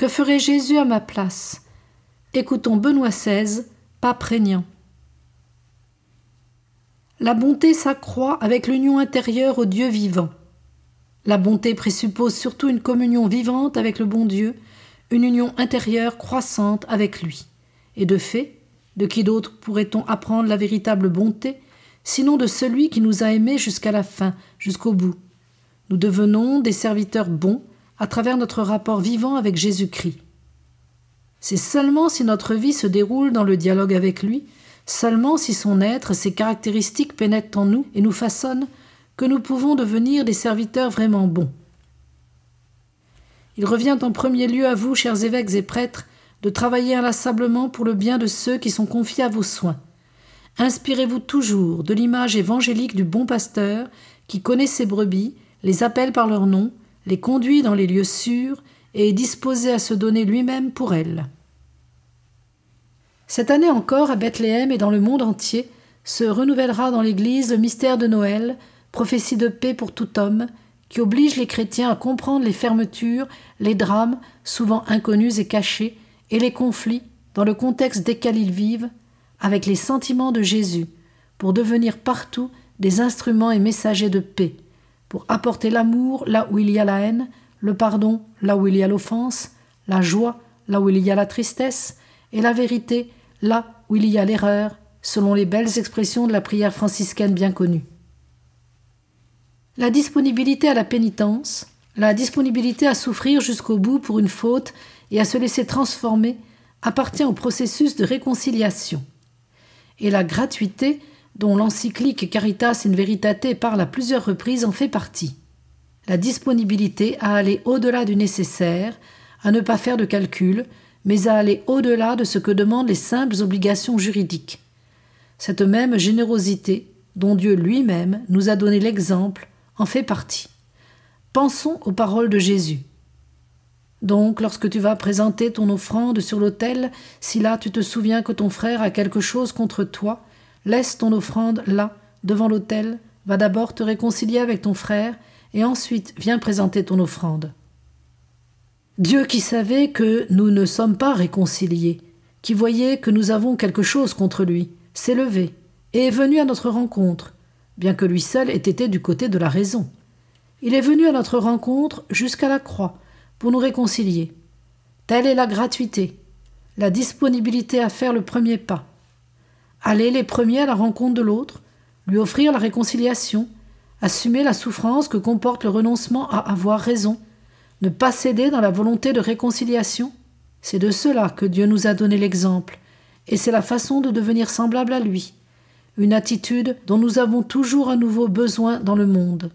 Que ferait Jésus à ma place? Écoutons Benoît XVI, pas prégnant. La bonté s'accroît avec l'union intérieure au Dieu vivant. La bonté présuppose surtout une communion vivante avec le bon Dieu, une union intérieure croissante avec lui. Et de fait, de qui d'autre pourrait-on apprendre la véritable bonté, sinon de celui qui nous a aimés jusqu'à la fin, jusqu'au bout? Nous devenons des serviteurs bons à travers notre rapport vivant avec Jésus-Christ. C'est seulement si notre vie se déroule dans le dialogue avec lui, seulement si son être, ses caractéristiques pénètrent en nous et nous façonnent, que nous pouvons devenir des serviteurs vraiment bons. Il revient en premier lieu à vous, chers évêques et prêtres, de travailler inlassablement pour le bien de ceux qui sont confiés à vos soins. Inspirez-vous toujours de l'image évangélique du bon pasteur qui connaît ses brebis, les appelle par leur nom, les conduit dans les lieux sûrs et est disposé à se donner lui-même pour elles. Cette année encore, à Bethléem et dans le monde entier, se renouvellera dans l'Église le mystère de Noël, prophétie de paix pour tout homme, qui oblige les chrétiens à comprendre les fermetures, les drames, souvent inconnus et cachés, et les conflits, dans le contexte desquels ils vivent, avec les sentiments de Jésus, pour devenir partout des instruments et messagers de paix, pour apporter l'amour là où il y a la haine, le pardon là où il y a l'offense, la joie là où il y a la tristesse, et la vérité là où il y a l'erreur, selon les belles expressions de la prière franciscaine bien connue. La disponibilité à la pénitence, la disponibilité à souffrir jusqu'au bout pour une faute et à se laisser transformer appartient au processus de réconciliation. Et la gratuité, dont l'encyclique Caritas in Veritate parle à plusieurs reprises, en fait partie. La disponibilité à aller au-delà du nécessaire, à ne pas faire de calcul, mais à aller au-delà de ce que demandent les simples obligations juridiques. Cette même générosité, dont Dieu lui-même nous a donné l'exemple, en fait partie. Pensons aux paroles de Jésus. Donc, lorsque tu vas présenter ton offrande sur l'autel, si là tu te souviens que ton frère a quelque chose contre toi, laisse ton offrande là, devant l'autel, va d'abord te réconcilier avec ton frère, et ensuite viens présenter ton offrande. Dieu qui savait que nous ne sommes pas réconciliés, qui voyait que nous avons quelque chose contre lui, s'est levé et est venu à notre rencontre, bien que lui seul ait été du côté de la raison. Il est venu à notre rencontre jusqu'à la croix pour nous réconcilier. Telle est la gratuité, la disponibilité à faire le premier pas. Aller les premiers à la rencontre de l'autre, lui offrir la réconciliation, assumer la souffrance que comporte le renoncement à avoir raison, ne pas céder dans la volonté de réconciliation. C'est de cela que Dieu nous a donné l'exemple, et c'est la façon de devenir semblable à lui une attitude dont nous avons toujours à nouveau besoin dans le monde.